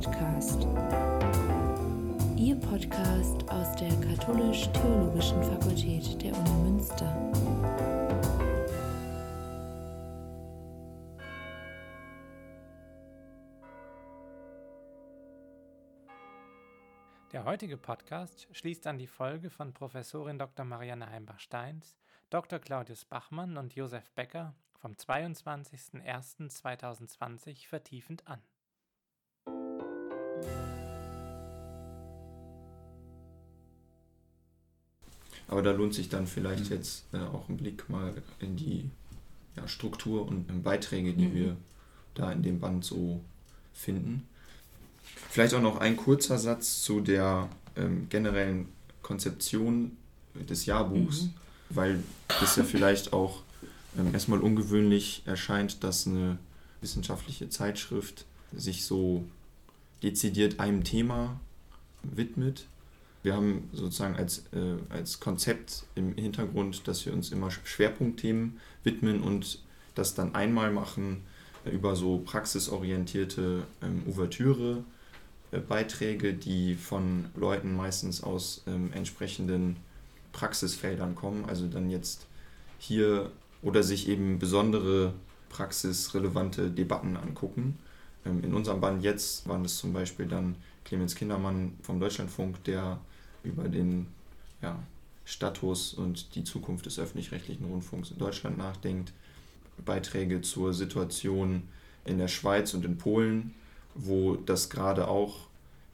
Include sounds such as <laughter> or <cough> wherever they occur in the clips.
Podcast. Ihr Podcast aus der Katholisch-Theologischen Fakultät der Uni Münster. Der heutige Podcast schließt an die Folge von Professorin Dr. Marianne Heimbach-Steins, Dr. Claudius Bachmann und Josef Becker vom 22.01.2020 vertiefend an. Aber da lohnt sich dann vielleicht mhm. jetzt äh, auch ein Blick mal in die ja, Struktur und äh, Beiträge, die mhm. wir da in dem Band so finden. Vielleicht auch noch ein kurzer Satz zu der ähm, generellen Konzeption des Jahrbuchs, mhm. weil es ja vielleicht auch ähm, erstmal ungewöhnlich erscheint, dass eine wissenschaftliche Zeitschrift sich so dezidiert einem Thema widmet. Wir haben sozusagen als, äh, als Konzept im Hintergrund, dass wir uns immer Schwerpunktthemen widmen und das dann einmal machen äh, über so praxisorientierte ähm, Ouvertüre, äh, Beiträge, die von Leuten meistens aus ähm, entsprechenden Praxisfeldern kommen. Also dann jetzt hier oder sich eben besondere praxisrelevante Debatten angucken. Ähm, in unserem Band jetzt waren es zum Beispiel dann Clemens Kindermann vom Deutschlandfunk, der über den ja, Status und die Zukunft des öffentlich-rechtlichen Rundfunks in Deutschland nachdenkt. Beiträge zur Situation in der Schweiz und in Polen, wo das gerade auch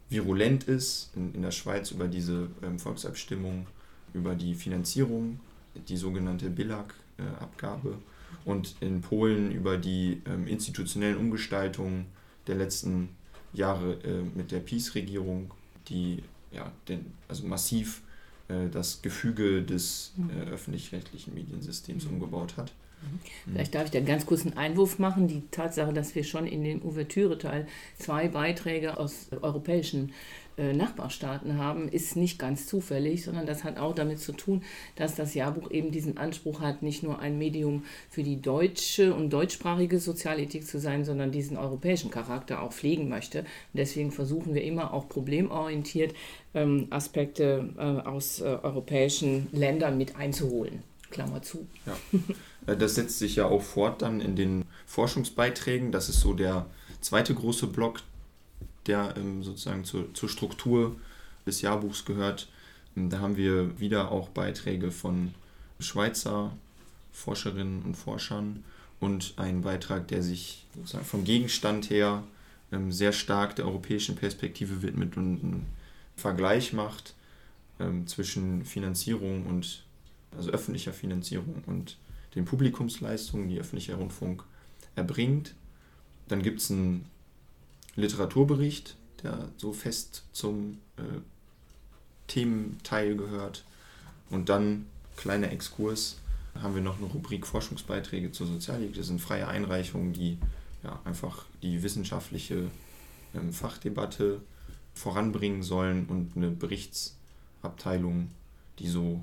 virulent ist, in, in der Schweiz über diese ähm, Volksabstimmung, über die Finanzierung, die sogenannte BILAG, äh, Abgabe und in Polen über die ähm, institutionellen Umgestaltungen der letzten Jahre äh, mit der PiS-Regierung, die ja, den, also massiv äh, das Gefüge des äh, öffentlich-rechtlichen Mediensystems mhm. umgebaut hat. Mhm. Vielleicht darf ich da einen ganz kurzen Einwurf machen. Die Tatsache, dass wir schon in den Ouvertüre-Teil zwei Beiträge aus europäischen äh, Nachbarstaaten haben, ist nicht ganz zufällig, sondern das hat auch damit zu tun, dass das Jahrbuch eben diesen Anspruch hat, nicht nur ein Medium für die deutsche und deutschsprachige Sozialethik zu sein, sondern diesen europäischen Charakter auch pflegen möchte. Und deswegen versuchen wir immer auch problemorientiert ähm, Aspekte äh, aus äh, europäischen Ländern mit einzuholen. Klammer zu. Ja. Das setzt sich ja auch fort dann in den Forschungsbeiträgen. Das ist so der zweite große Block, der ähm, sozusagen zur, zur Struktur des Jahrbuchs gehört. Ähm, da haben wir wieder auch Beiträge von Schweizer Forscherinnen und Forschern und einen Beitrag, der sich sozusagen vom Gegenstand her ähm, sehr stark der europäischen Perspektive widmet und einen Vergleich macht zwischen Finanzierung und also öffentlicher Finanzierung und den Publikumsleistungen, die öffentlicher Rundfunk erbringt. Dann gibt es einen Literaturbericht, der so fest zum äh, Thementeil gehört. Und dann, kleiner Exkurs, haben wir noch eine Rubrik Forschungsbeiträge zur Sozialethik. Das sind freie Einreichungen, die ja, einfach die wissenschaftliche ähm, Fachdebatte voranbringen sollen und eine Berichtsabteilung, die so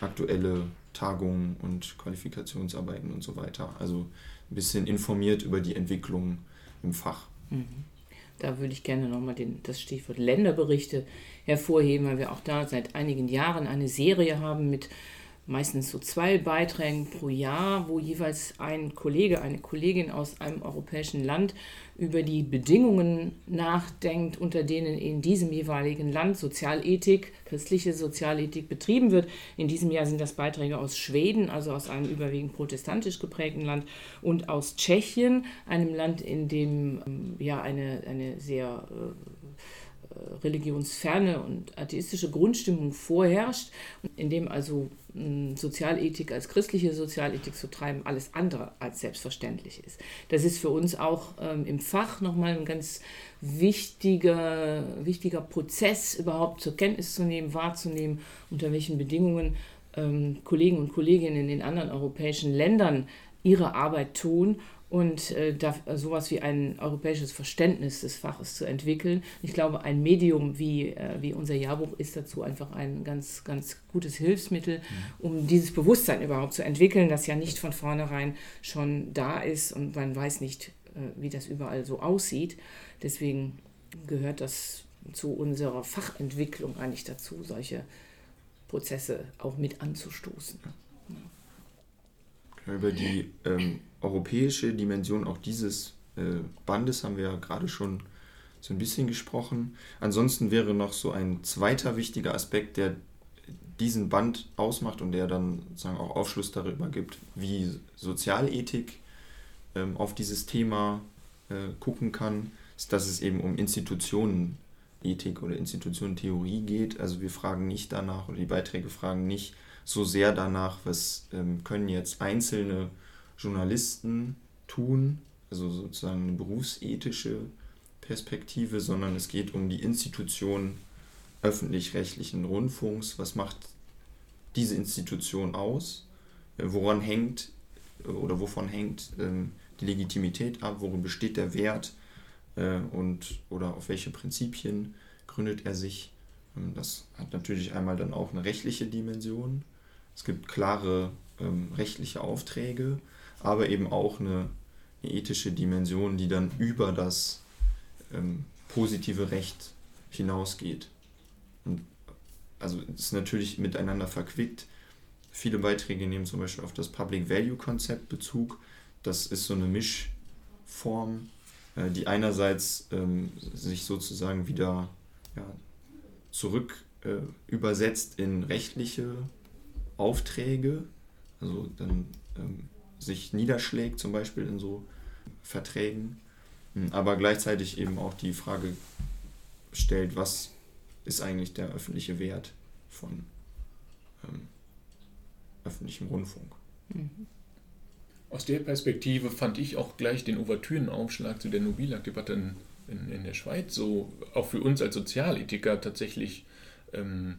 aktuelle Tagungen und Qualifikationsarbeiten und so weiter. Also ein bisschen informiert über die Entwicklung im Fach. Mhm. Da würde ich gerne nochmal das Stichwort Länderberichte hervorheben, weil wir auch da seit einigen Jahren eine Serie haben mit meistens so zwei Beiträgen pro Jahr, wo jeweils ein Kollege, eine Kollegin aus einem europäischen Land über die Bedingungen nachdenkt, unter denen in diesem jeweiligen Land Sozialethik, christliche Sozialethik betrieben wird. In diesem Jahr sind das Beiträge aus Schweden, also aus einem überwiegend protestantisch geprägten Land, und aus Tschechien, einem Land, in dem ähm, ja eine, eine sehr äh, religionsferne und atheistische Grundstimmung vorherrscht, in dem also Sozialethik als christliche Sozialethik zu treiben, alles andere als selbstverständlich ist. Das ist für uns auch ähm, im Fach nochmal ein ganz wichtiger, wichtiger Prozess, überhaupt zur Kenntnis zu nehmen, wahrzunehmen, unter welchen Bedingungen ähm, Kollegen und Kolleginnen in den anderen europäischen Ländern ihre Arbeit tun und äh, da, sowas wie ein europäisches Verständnis des Faches zu entwickeln. Ich glaube, ein Medium wie, äh, wie unser Jahrbuch ist dazu einfach ein ganz, ganz gutes Hilfsmittel, um dieses Bewusstsein überhaupt zu entwickeln, das ja nicht von vornherein schon da ist und man weiß nicht, äh, wie das überall so aussieht. Deswegen gehört das zu unserer Fachentwicklung eigentlich dazu, solche Prozesse auch mit anzustoßen. Über die ähm, europäische Dimension auch dieses äh, Bandes haben wir ja gerade schon so ein bisschen gesprochen. Ansonsten wäre noch so ein zweiter wichtiger Aspekt, der diesen Band ausmacht und der dann sagen auch Aufschluss darüber gibt, wie Sozialethik ähm, auf dieses Thema äh, gucken kann, ist, dass es eben um Institutionenethik oder Institutionentheorie geht. Also wir fragen nicht danach oder die Beiträge fragen nicht so sehr danach, was ähm, können jetzt einzelne Journalisten tun, also sozusagen eine berufsethische Perspektive, sondern es geht um die Institution öffentlich-rechtlichen Rundfunks. Was macht diese Institution aus? Äh, woran hängt äh, oder wovon hängt ähm, die Legitimität ab? Worin besteht der Wert? Äh, und oder auf welche Prinzipien gründet er sich? Ähm, das hat natürlich einmal dann auch eine rechtliche Dimension. Es gibt klare ähm, rechtliche Aufträge, aber eben auch eine, eine, ethische Dimension, die dann über das ähm, positive Recht hinausgeht. Und also ist natürlich miteinander verquickt. Viele Beiträge nehmen zum Beispiel auf das Public Value Konzept Bezug. Das ist so eine Mischform, äh, die einerseits ähm, sich sozusagen wieder ja, zurück äh, übersetzt in rechtliche Aufträge, also dann ähm, sich niederschlägt zum Beispiel in so Verträgen, hm, aber gleichzeitig eben auch die Frage stellt, was ist eigentlich der öffentliche Wert von ähm, öffentlichem Rundfunk. Mhm. Aus der Perspektive fand ich auch gleich den Ouvertürenaufschlag zu der Nobilak-Debatte in, in, in, der Schweiz so auch für uns als Sozialethiker tatsächlich ähm,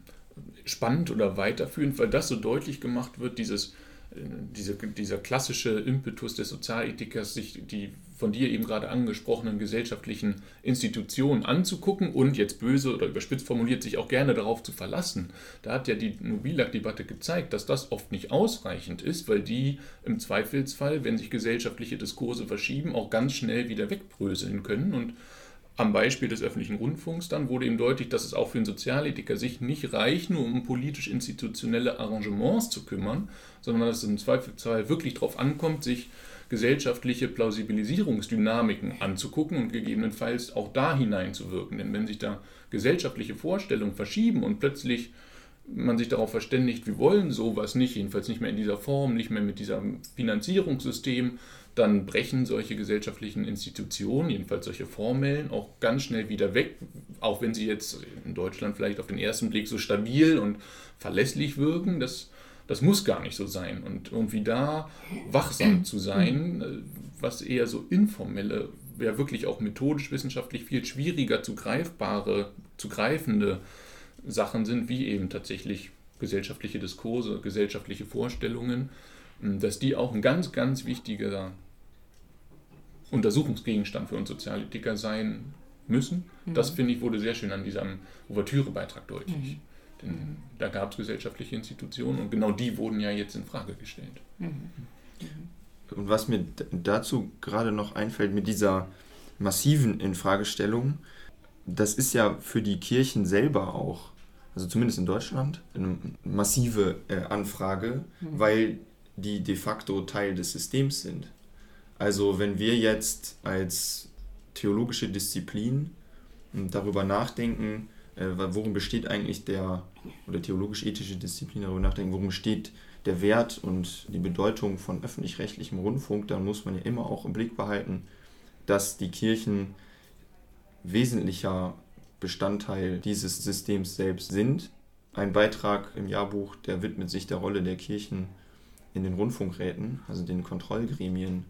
spannend oder weiterführend, weil das so deutlich gemacht wird, dieses diese, dieser klassische Impetus des Sozialethikers, sich die von dir eben gerade angesprochenen gesellschaftlichen Institutionen anzugucken und jetzt böse oder überspitzt formuliert sich auch gerne darauf zu verlassen. Da hat ja die Nobilak-Debatte gezeigt, dass das oft nicht ausreichend ist, weil die im Zweifelsfall, wenn sich gesellschaftliche Diskurse verschieben, auch ganz schnell wieder wegbröseln können und am Beispiel des öffentlichen Rundfunks dann wurde ihm deutlich, dass es auch für einen Sozialethiker sich nicht reicht, nur um politisch-institutionelle Arrangements zu kümmern, sondern dass es im Zweifelsfall wirklich darauf ankommt, sich gesellschaftliche Plausibilisierungsdynamiken anzugucken und gegebenenfalls auch da hineinzuwirken. Denn wenn sich da gesellschaftliche Vorstellungen verschieben und plötzlich man sich darauf verständigt, wir wollen sowas nicht, jedenfalls nicht mehr in dieser Form, nicht mehr mit diesem Finanzierungssystem, dann brechen solche gesellschaftlichen Institutionen, jedenfalls solche formellen, auch ganz schnell wieder weg, auch wenn sie jetzt in Deutschland vielleicht auf den ersten Blick so stabil und verlässlich wirken. Das, das muss gar nicht so sein. Und irgendwie da wachsam <clears throat> zu sein, äh, was eher so informelle, ja wirklich auch methodisch wissenschaftlich viel schwieriger zu greifbare, zu greifende Sachen sind, wie eben tatsächlich gesellschaftliche Diskurse, gesellschaftliche Vorstellungen, dass die auch ein ganz, ganz wichtiger Untersuchungsgegenstand für uns Sozialethiker sein müssen. Mhm. Das, finde ich, wurde sehr schön an diesem Ouvertüre-Beitrag deutlich. Mhm. Denn mhm. da gab es gesellschaftliche Institutionen und genau die wurden ja jetzt in Frage gestellt. Mhm. Mhm. Und was mir dazu gerade noch einfällt mit dieser massiven Infragestellung, das ist ja für die Kirchen selber auch, also zumindest in Deutschland, eine massive äh, Anfrage, mhm. weil die de facto Teil des Systems sind. Also wenn wir jetzt als theologische Disziplin hm, darüber nachdenken, äh, worum besteht eigentlich der, oder theologisch-ethische Disziplin darüber nachdenken, worum besteht der Wert und die Bedeutung von öffentlich-rechtlichem Rundfunk, dann muss man ja immer auch im Blick behalten, dass die Kirchen wesentlicher Bestandteil dieses Systems selbst sind. Ein Beitrag im Jahrbuch, der widmet sich der Rolle der Kirchen in den Rundfunkräten, also den Kontrollgremien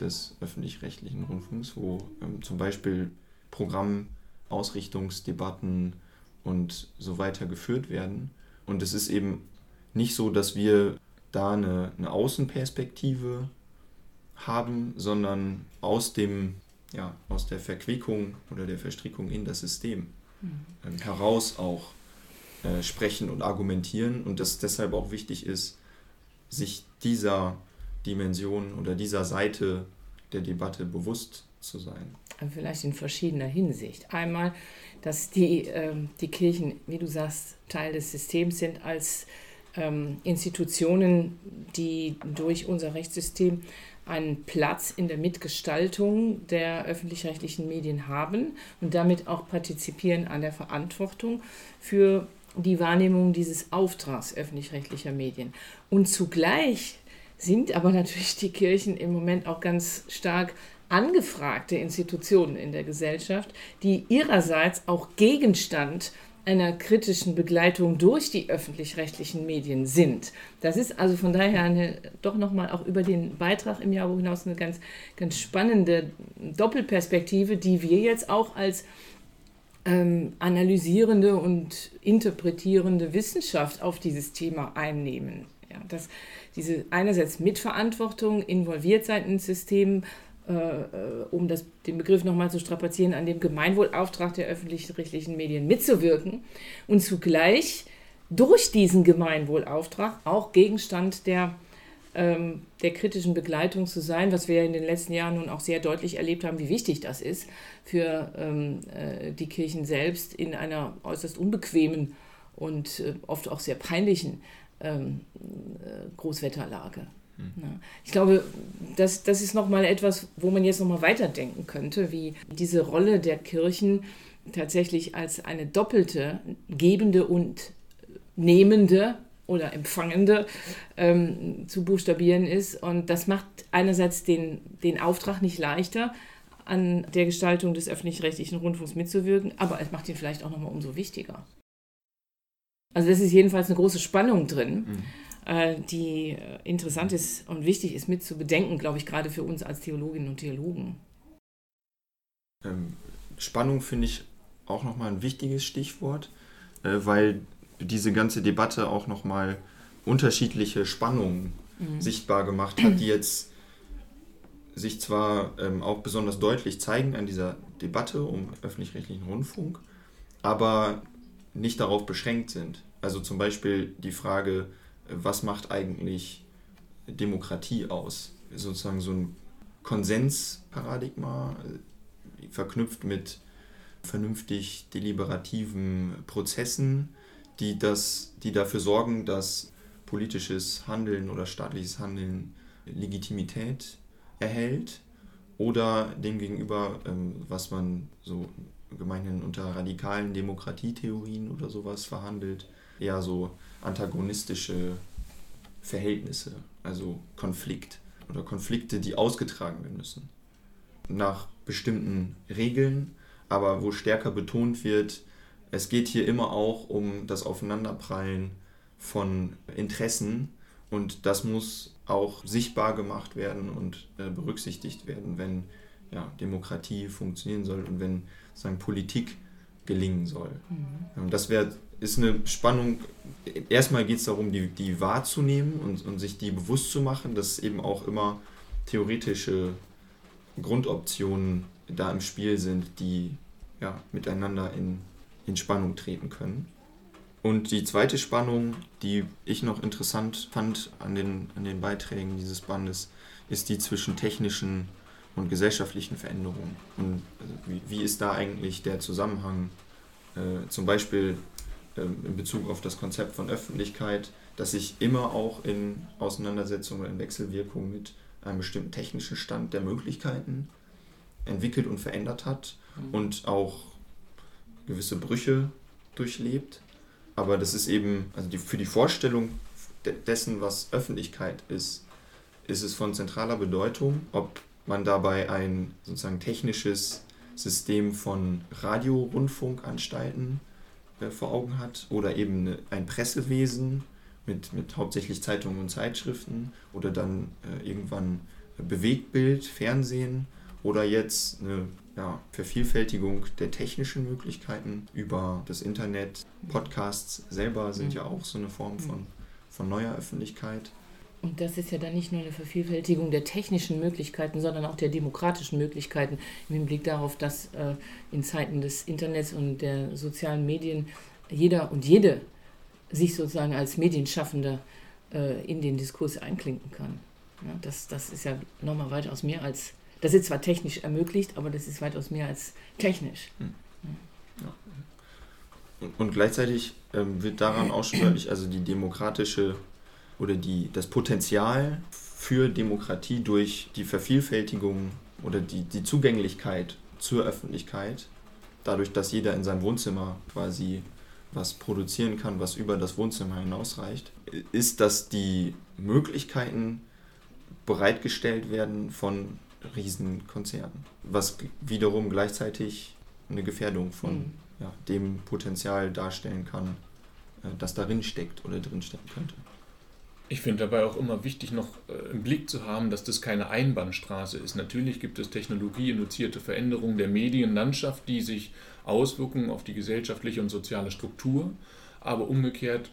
des öffentlich-rechtlichen Rundfunks, wo ähm, zum Beispiel Programmausrichtungsdebatten und so weiter geführt werden. Und es ist eben nicht so, dass wir da eine, eine Außenperspektive haben, sondern aus dem ja, aus der Verquickung oder der Verstrickung in das System mhm. ähm, heraus auch äh, sprechen und argumentieren und dass deshalb auch wichtig ist, sich dieser Dimension oder dieser Seite der Debatte bewusst zu sein. vielleicht in verschiedener Hinsicht. Einmal, dass die, äh, die Kirchen, wie du sagst, Teil des Systems sind als ähm, Institutionen, die durch unser Rechtssystem einen Platz in der Mitgestaltung der öffentlich-rechtlichen Medien haben und damit auch partizipieren an der Verantwortung für die Wahrnehmung dieses Auftrags öffentlich-rechtlicher Medien. Und zugleich sind aber natürlich die Kirchen im Moment auch ganz stark angefragte Institutionen in der Gesellschaft, die ihrerseits auch Gegenstand einer kritischen Begleitung durch die öffentlich-rechtlichen Medien sind. Das ist also von daher eine, doch nochmal auch über den Beitrag im Jahrbuch hinaus eine ganz, ganz spannende Doppelperspektive, die wir jetzt auch als ähm, analysierende und interpretierende Wissenschaft auf dieses Thema einnehmen. Ja, dass diese einerseits Mitverantwortung, involviert sein ins System, äh, äh, um das, den Begriff nochmal zu strapazieren, an dem Gemeinwohlauftrag der öffentlich-rechtlichen Medien mitzuwirken und zugleich durch diesen Gemeinwohlauftrag auch Gegenstand der, ähm, der kritischen Begleitung zu sein, was wir in den letzten Jahren nun auch sehr deutlich erlebt haben, wie wichtig das ist für ähm, äh, die Kirchen selbst in einer äußerst unbequemen und äh, oft auch sehr peinlichen ähm, äh, Großwetterlage. Ja. Ich glaube, das, das ist nochmal etwas, wo man jetzt nochmal weiterdenken könnte, wie diese Rolle der Kirchen tatsächlich als eine doppelte gebende und nehmende oder empfangende ähm, zu buchstabieren ist. Und das macht einerseits den, den Auftrag nicht leichter, an der Gestaltung des öffentlich-rechtlichen Rundfunks mitzuwirken, aber es macht ihn vielleicht auch nochmal umso wichtiger. Also das ist jedenfalls eine große Spannung drin. Mhm. Äh, die äh, interessant ist und wichtig ist mit zu bedenken, glaube ich, gerade für uns als Theologinnen und Theologen. Ähm, Spannung finde ich auch nochmal ein wichtiges Stichwort, äh, weil diese ganze Debatte auch nochmal unterschiedliche Spannungen mhm. sichtbar gemacht hat, die jetzt sich zwar ähm, auch besonders deutlich zeigen an dieser Debatte um öffentlich-rechtlichen Rundfunk, aber nicht darauf beschränkt sind. Also zum Beispiel die Frage, was macht eigentlich Demokratie aus? Sozusagen so ein Konsensparadigma, äh, verknüpft mit vernünftig deliberativen Prozessen, die, das, die dafür sorgen, dass politisches Handeln oder staatliches Handeln Legitimität erhält oder demgegenüber, ähm, was man so gemeinhin unter radikalen Demokratietheorien oder sowas verhandelt, eher so antagonistische Verhältnisse, also Konflikt oder Konflikte, die ausgetragen werden müssen. Nach bestimmten Regeln, aber wo stärker betont wird, es geht hier immer auch um das Aufeinanderprallen von Interessen und das muss auch sichtbar gemacht werden und äh, berücksichtigt werden, wenn ja, Demokratie funktionieren soll und wenn sagen, Politik gelingen soll. Mhm. Das wäre ist eine Spannung. Erstmal geht es darum, die, die wahrzunehmen und, und sich die bewusst zu machen, dass eben auch immer theoretische Grundoptionen da im Spiel sind, die ja, miteinander in, in Spannung treten können. Und die zweite Spannung, die ich noch interessant fand an den, an den Beiträgen dieses Bandes, ist die zwischen technischen und gesellschaftlichen Veränderungen. Und also wie, wie ist da eigentlich der Zusammenhang? Äh, zum Beispiel ähm, in Bezug auf das Konzept von Öffentlichkeit, das sich immer auch in Auseinandersetzung oder in Wechselwirkung mit einem bestimmten technischen Stand der Möglichkeiten entwickelt und verändert hat mhm. und auch gewisse Brüche durchlebt. Aber das ist eben, also die, für die Vorstellung dessen, was Öffentlichkeit ist, ist es von zentraler Bedeutung, ob man dabei ein sozusagen technisches System von Radio-Rundfunkanstalten äh, vor Augen hat oder eben eine, ein Pressewesen mit, mit hauptsächlich Zeitungen und Zeitschriften oder dann äh, irgendwann Bewegtbild, Fernsehen oder jetzt eine ja, Vervielfältigung der technischen Möglichkeiten über das Internet. Podcasts selber sind mhm. ja auch so eine Form von, von neuer Öffentlichkeit. Und das ist ja dann nicht nur eine Vervielfältigung der technischen Möglichkeiten, sondern auch der demokratischen Möglichkeiten im Hinblick darauf, dass äh, in Zeiten des Internets und der sozialen Medien jeder und jede sich sozusagen als Medienschaffender äh, in den Diskurs einklinken kann. Ja, das, das ist ja nochmal weitaus mehr als Das ist zwar technisch ermöglicht, aber das ist weitaus mehr als technisch. Hm. Ja. Und, und, gleichzeitig ähm, wird daran auch schon deutlich, also die demokratische oder die, das Potenzial für Demokratie durch die Vervielfältigung oder die, die Zugänglichkeit zur Öffentlichkeit, dadurch, dass jeder in seinem Wohnzimmer quasi was produzieren kann, was über das Wohnzimmer hinausreicht, ist, dass die Möglichkeiten bereitgestellt werden von Riesenkonzernen, was wiederum gleichzeitig eine Gefährdung von mhm. ja, dem Potenzial darstellen kann, äh, das darin steckt oder drinstecken könnte. Ich finde dabei auch immer wichtig, noch äh, im Blick zu haben, dass das keine Einbahnstraße ist. Natürlich gibt es technologieinduzierte Veränderungen der Medienlandschaft, die sich auswirken auf die gesellschaftliche und soziale Struktur, aber umgekehrt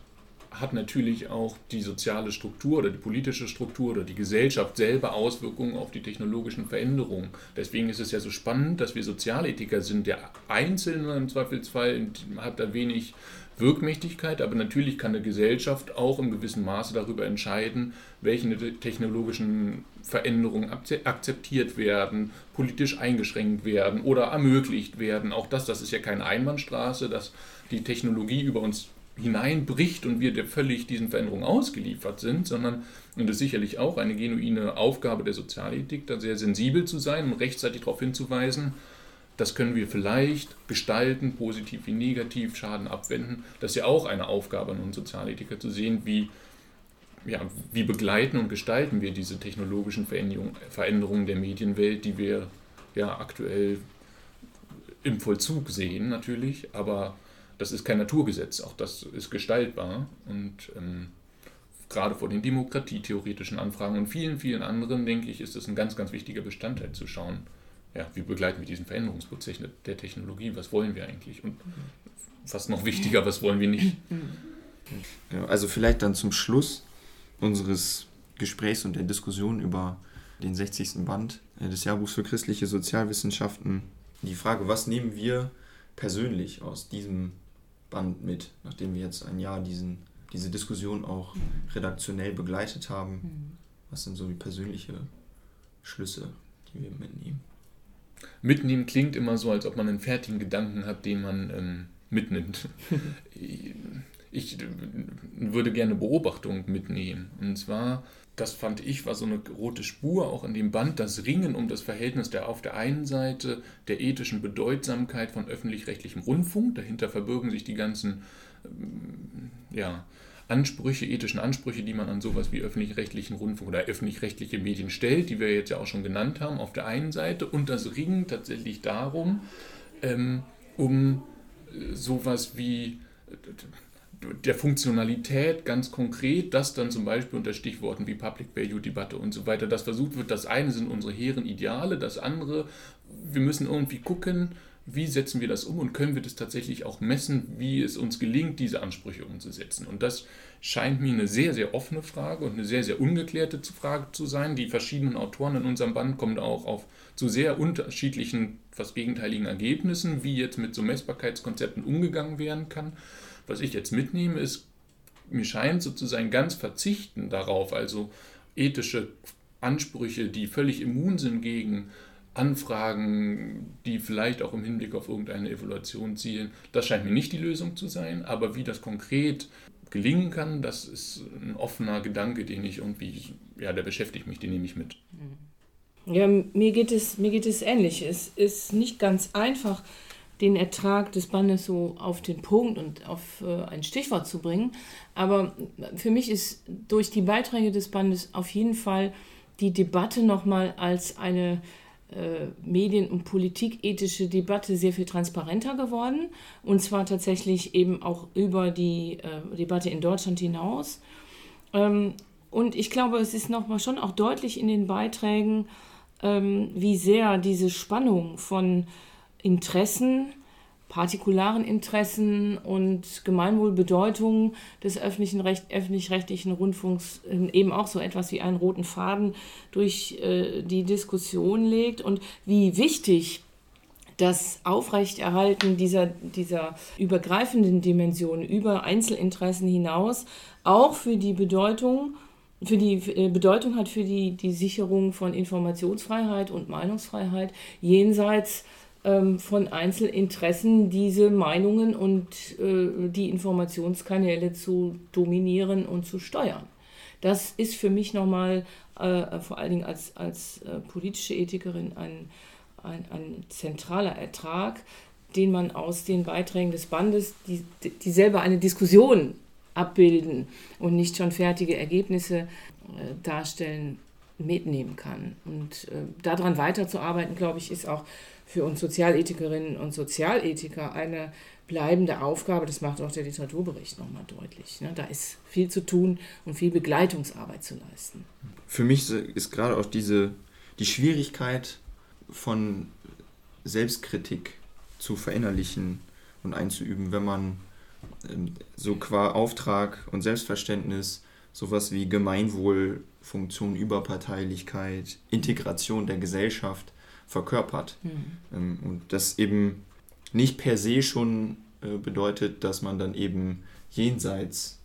hat natürlich auch die soziale Struktur oder die politische Struktur oder die Gesellschaft selber Auswirkungen auf die technologischen Veränderungen. Deswegen ist es ja so spannend, dass wir Sozialethiker sind. Der Einzelne im Zweifelsfall hat da wenig Wirkmächtigkeit, aber natürlich kann eine Gesellschaft auch im gewissen Maße darüber entscheiden, welche technologischen Veränderungen akzeptiert werden, politisch eingeschränkt werden oder ermöglicht werden. Auch das, das ist ja keine Einbahnstraße, dass die Technologie über uns hineinbricht und wir völlig diesen Veränderungen ausgeliefert sind, sondern, und das ist sicherlich auch eine genuine Aufgabe der Sozialethik, da sehr sensibel zu sein und rechtzeitig darauf hinzuweisen, das können wir vielleicht gestalten, positiv wie negativ, Schaden abwenden. Das ist ja auch eine Aufgabe an uns Sozialethiker zu sehen, wie, ja, wie begleiten und gestalten wir diese technologischen Veränderungen der Medienwelt, die wir ja aktuell im Vollzug sehen natürlich, aber das ist kein Naturgesetz, auch das ist gestaltbar. Und ähm, gerade vor den demokratietheoretischen Anfragen und vielen, vielen anderen, denke ich, ist es ein ganz, ganz wichtiger Bestandteil zu schauen, ja, wie begleiten wir diesen Veränderungsprozess der Technologie? Was wollen wir eigentlich? Und fast noch wichtiger, was wollen wir nicht? Ja, also vielleicht dann zum Schluss unseres Gesprächs und der Diskussion über den 60. Band des Jahrbuchs für christliche Sozialwissenschaften die Frage, was nehmen wir persönlich aus diesem Band mit, nachdem wir jetzt ein Jahr diesen, diese Diskussion auch redaktionell begleitet haben? Mhm. Was sind so die persönlichen Schlüsse, die wir mitnehmen? Mitnehmen klingt immer so, als ob man einen fertigen Gedanken hat, den man ähm, mitnimmt. <laughs> ich würde gerne Beobachtung mitnehmen. Und zwar, das fand ich, war so eine rote Spur auch in dem Band, das Ringen um das Verhältnis der auf der einen Seite der ethischen Bedeutsamkeit von öffentlich-rechtlichem Rundfunk, dahinter verbirgen sich die ganzen ähm, ja, Ansprüche, ethischen Ansprüche, die man an sowas wie öffentlich-rechtlichen Rundfunk oder öffentlich-rechtliche Medien stellt, die wir jetzt ja auch schon genannt haben, auf der einen Seite und das Ringen tatsächlich darum, ähm, um äh, sowas wie äh, der Funktionalität ganz konkret, das dann zum Beispiel unter Stichworten wie Public Value Debatte und so weiter, das versucht wird. Das eine sind unsere hehren Ideale, das andere, wir müssen irgendwie gucken, wie setzen wir das um und können wir das tatsächlich auch messen, wie es uns gelingt, diese Ansprüche umzusetzen. Und das scheint mir eine sehr, sehr offene Frage und eine sehr, sehr ungeklärte Frage zu sein. Die verschiedenen Autoren in unserem Band kommen auch auf zu sehr unterschiedlichen, fast gegenteiligen Ergebnissen, wie jetzt mit so Messbarkeitskonzepten umgegangen werden kann. Was ich jetzt mitnehme, ist, mir scheint sozusagen ganz verzichten darauf, also ethische Ansprüche, die völlig immun sind gegen Anfragen, die vielleicht auch im Hinblick auf irgendeine Evaluation zielen. Das scheint mir nicht die Lösung zu sein, aber wie das konkret gelingen kann, das ist ein offener Gedanke, den ich irgendwie, ja, der beschäftigt mich, den nehme ich mit. Ja, mir geht es, mir geht es ähnlich. Es ist nicht ganz einfach, den Ertrag des Bandes so auf den Punkt und auf äh, ein Stichwort zu bringen. Aber für mich ist durch die Beiträge des Bandes auf jeden Fall die Debatte nochmal als eine äh, medien- und politikethische Debatte sehr viel transparenter geworden. Und zwar tatsächlich eben auch über die äh, Debatte in Deutschland hinaus. Ähm, und ich glaube, es ist nochmal schon auch deutlich in den Beiträgen, ähm, wie sehr diese Spannung von Interessen, partikularen Interessen und Gemeinwohlbedeutung des öffentlichen Recht, öffentlich-rechtlichen Rundfunks ähm, eben auch so etwas wie einen roten Faden durch äh, die Diskussion legt. Und wie wichtig das Aufrechterhalten dieser, dieser übergreifenden Dimension über Einzelinteressen hinaus auch für die Bedeutung für die äh, Bedeutung hat für die, die Sicherung von Informationsfreiheit und Meinungsfreiheit jenseits ähm, von Einzelinteressen diese Meinungen und äh, die Informationskanäle zu dominieren und zu steuern. Das ist für mich nochmal, äh, vor allen Dingen als, als äh, politische Ethikerin, ein, ein, ein zentraler Ertrag, den man aus den Beiträgen des Bandes, die, die selber eine Diskussion abbilden und nicht schon fertige Ergebnisse äh, darstellen, mitnehmen kann. Und äh, daran weiterzuarbeiten, glaube ich, ist auch für uns Sozialethikerinnen und Sozialethiker eine bleibende Aufgabe. Das macht auch der Literaturbericht nochmal deutlich. Ne? Da ist viel zu tun und viel Begleitungsarbeit zu leisten. Für mich ist gerade auch diese, die Schwierigkeit von Selbstkritik zu verinnerlichen und einzuüben, wenn man ähm, so qua Auftrag und Selbstverständnis sowas wie Gemeinwohlfunktion, Überparteilichkeit, Integration der Gesellschaft verkörpert. Mhm. Und das eben nicht per se schon äh, bedeutet, dass man dann eben jenseits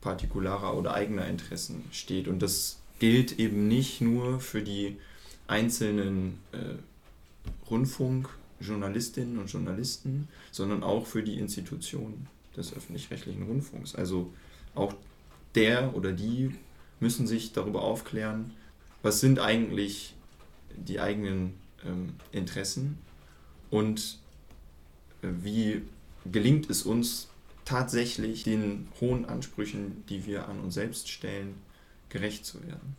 partikularer oder eigener Interessen steht. Und das gilt eben nicht nur für die einzelnen äh, Rundfunkjournalistinnen und Journalisten, sondern auch für die Institutionen des öffentlich-rechtlichen Rundfunks. Also auch der oder die müssen sich darüber aufklären, was sind eigentlich die eigenen ähm, Interessen und äh, wie gelingt es uns tatsächlich den hohen Ansprüchen, die wir an uns selbst stellen, gerecht zu werden.